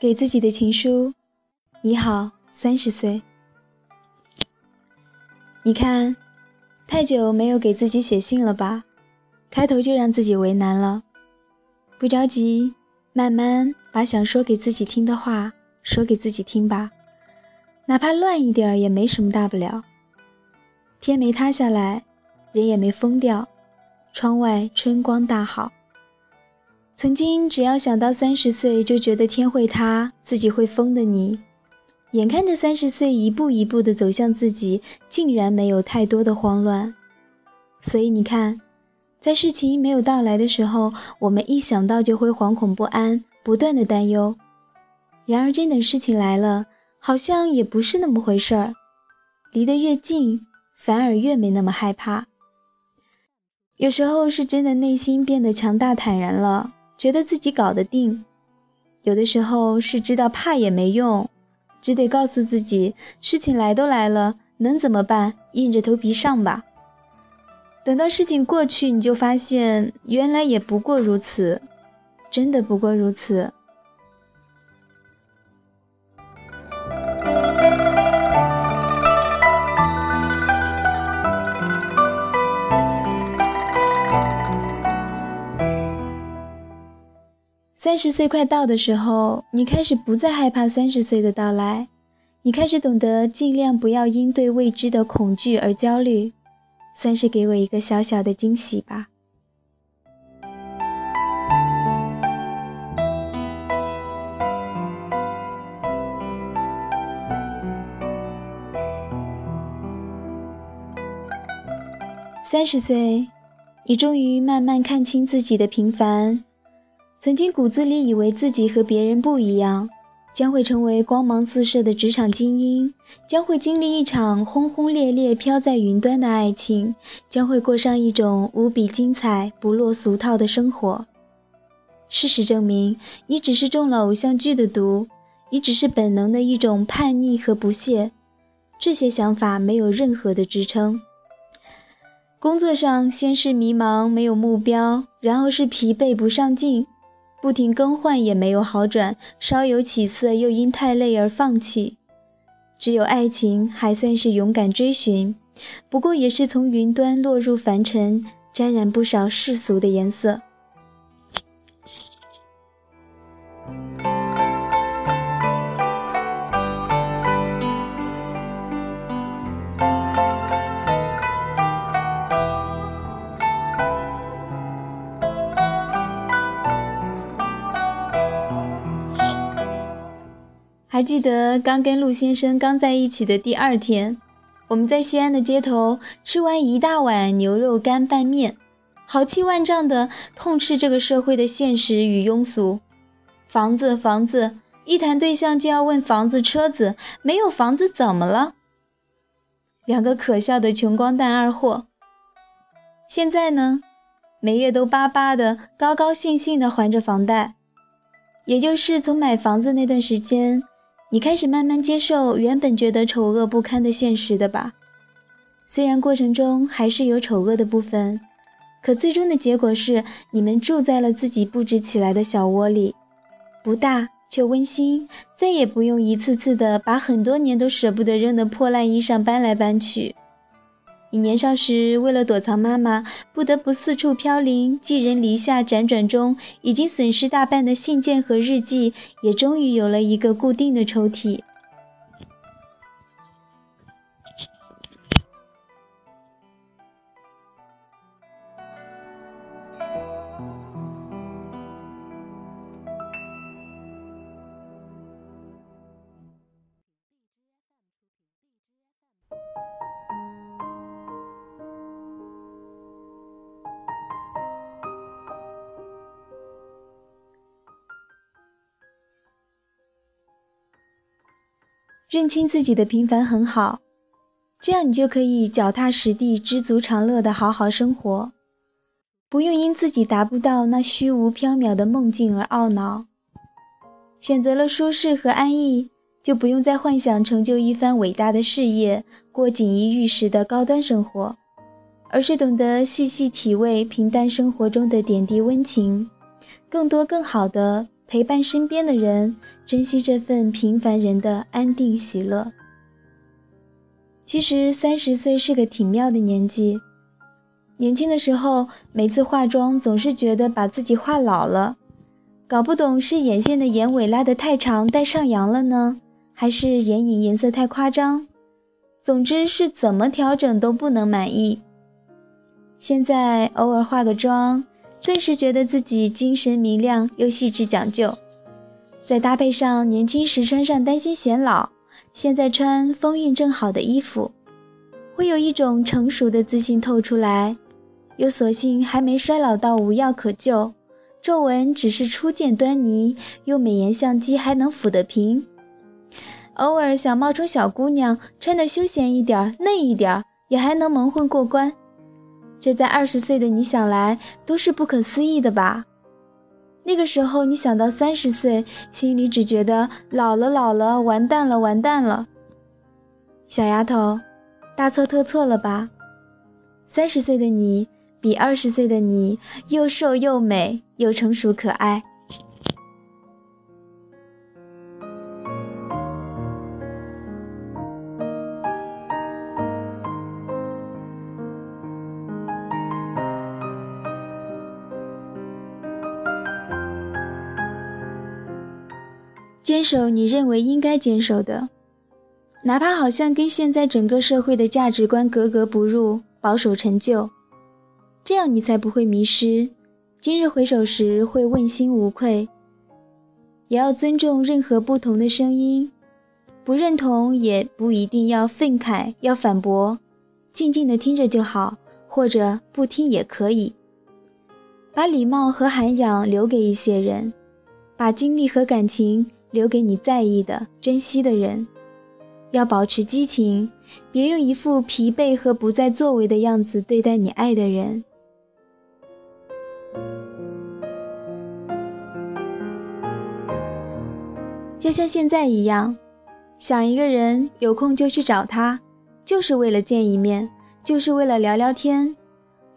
给自己的情书，你好，三十岁。你看，太久没有给自己写信了吧？开头就让自己为难了。不着急，慢慢把想说给自己听的话说给自己听吧，哪怕乱一点儿也没什么大不了。天没塌下来，人也没疯掉，窗外春光大好。曾经只要想到三十岁就觉得天会塌，自己会疯的你，眼看着三十岁一步一步的走向自己，竟然没有太多的慌乱。所以你看，在事情没有到来的时候，我们一想到就会惶恐不安，不断的担忧。然而真等事情来了，好像也不是那么回事儿。离得越近，反而越没那么害怕。有时候是真的内心变得强大坦然了。觉得自己搞得定，有的时候是知道怕也没用，只得告诉自己，事情来都来了，能怎么办？硬着头皮上吧。等到事情过去，你就发现原来也不过如此，真的不过如此。三十岁快到的时候，你开始不再害怕三十岁的到来，你开始懂得尽量不要因对未知的恐惧而焦虑，算是给我一个小小的惊喜吧。三十岁，你终于慢慢看清自己的平凡。曾经骨子里以为自己和别人不一样，将会成为光芒四射的职场精英，将会经历一场轰轰烈烈飘在云端的爱情，将会过上一种无比精彩、不落俗套的生活。事实证明，你只是中了偶像剧的毒，你只是本能的一种叛逆和不屑。这些想法没有任何的支撑。工作上，先是迷茫，没有目标，然后是疲惫，不上进。不停更换也没有好转，稍有起色又因太累而放弃。只有爱情还算是勇敢追寻，不过也是从云端落入凡尘，沾染不少世俗的颜色。还记得刚跟陆先生刚在一起的第二天，我们在西安的街头吃完一大碗牛肉干拌面，豪气万丈的痛斥这个社会的现实与庸俗。房子，房子，一谈对象就要问房子、车子，没有房子怎么了？两个可笑的穷光蛋二货。现在呢，每月都巴巴的，高高兴兴的还着房贷，也就是从买房子那段时间。你开始慢慢接受原本觉得丑恶不堪的现实的吧？虽然过程中还是有丑恶的部分，可最终的结果是你们住在了自己布置起来的小窝里，不大却温馨，再也不用一次次的把很多年都舍不得扔的破烂衣裳搬来搬去。你年少时为了躲藏妈妈，不得不四处飘零，寄人篱下，辗转中已经损失大半的信件和日记，也终于有了一个固定的抽屉。认清自己的平凡很好，这样你就可以脚踏实地、知足常乐的好好生活，不用因自己达不到那虚无缥缈的梦境而懊恼。选择了舒适和安逸，就不用再幻想成就一番伟大的事业、过锦衣玉食的高端生活，而是懂得细细体味平淡生活中的点滴温情，更多更好的陪伴身边的人，珍惜这份平凡人的安定喜乐。其实三十岁是个挺妙的年纪。年轻的时候，每次化妆总是觉得把自己画老了，搞不懂是眼线的眼尾拉得太长带上扬了呢，还是眼影颜色太夸张。总之是怎么调整都不能满意。现在偶尔化个妆。顿时觉得自己精神明亮又细致讲究，再搭配上年轻时穿上担心显老，现在穿风韵正好的衣服，会有一种成熟的自信透出来。又索性还没衰老到无药可救，皱纹只是初见端倪，用美颜相机还能抚得平。偶尔想冒充小姑娘，穿得休闲一点、嫩一点，也还能蒙混过关。这在二十岁的你想来都是不可思议的吧？那个时候你想到三十岁，心里只觉得老了老了，完蛋了完蛋了。小丫头，大错特错了吧？三十岁的你比二十岁的你又瘦又美又成熟可爱。坚守你认为应该坚守的，哪怕好像跟现在整个社会的价值观格格不入，保守陈旧，这样你才不会迷失。今日回首时会问心无愧。也要尊重任何不同的声音，不认同也不一定要愤慨要反驳，静静的听着就好，或者不听也可以。把礼貌和涵养留给一些人，把精力和感情。留给你在意的、珍惜的人，要保持激情，别用一副疲惫和不再作为的样子对待你爱的人。就像现在一样，想一个人，有空就去找他，就是为了见一面，就是为了聊聊天，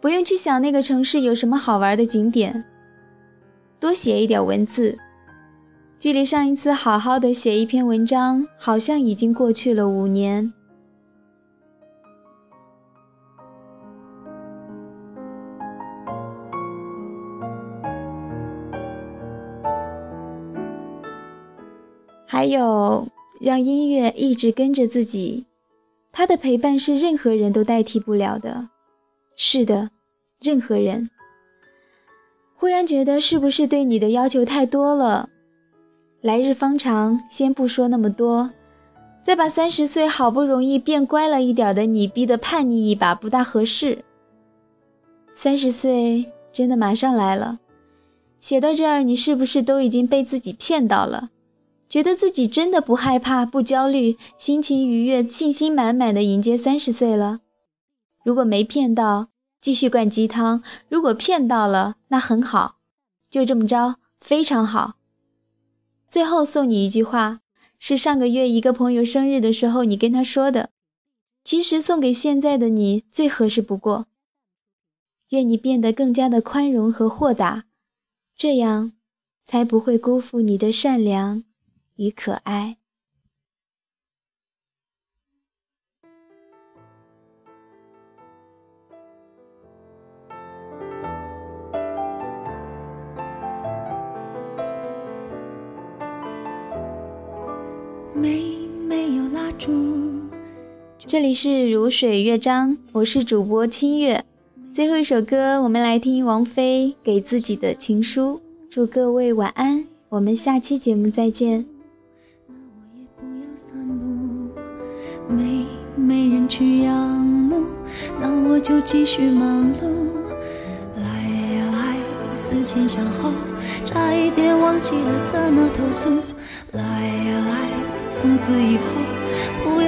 不用去想那个城市有什么好玩的景点，多写一点文字。距离上一次好好的写一篇文章，好像已经过去了五年。还有，让音乐一直跟着自己，它的陪伴是任何人都代替不了的。是的，任何人。忽然觉得，是不是对你的要求太多了？来日方长，先不说那么多，再把三十岁好不容易变乖了一点的你逼得叛逆一把，不大合适。三十岁真的马上来了，写到这儿，你是不是都已经被自己骗到了？觉得自己真的不害怕、不焦虑，心情愉悦、信心满满的迎接三十岁了？如果没骗到，继续灌鸡汤；如果骗到了，那很好，就这么着，非常好。最后送你一句话，是上个月一个朋友生日的时候你跟他说的，其实送给现在的你最合适不过。愿你变得更加的宽容和豁达，这样才不会辜负你的善良与可爱。这里是如水乐章，我是主播清月。最后一首歌，我们来听王菲给自己的情书。祝各位晚安，我们下期节目再见。没没人去仰慕，那我就继续忙碌。来呀来，思前想后，差一点忘记了怎么投诉。来呀来。从此以后，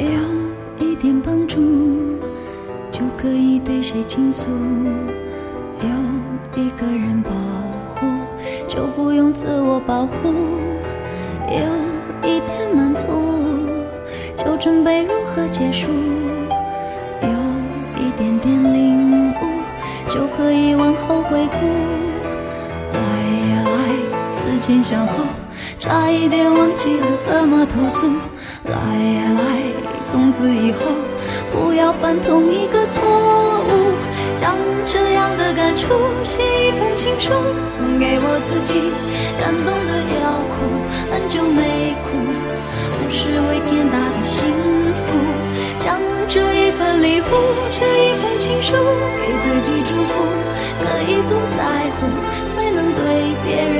有一点帮助就可以对谁倾诉有一个人保护就不用自我保护有一点满足就准备如何结束有一点点领悟就可以往后回顾。前想后，差一点忘记了怎么投诉。来呀来，从此以后。不要犯同一个错误，将这样的感触写一封情书送给我自己。感动的要哭，很久没哭，不是为天大的幸福。将这一份礼物，这一封情书给自己祝福，可以不在乎，才能对别人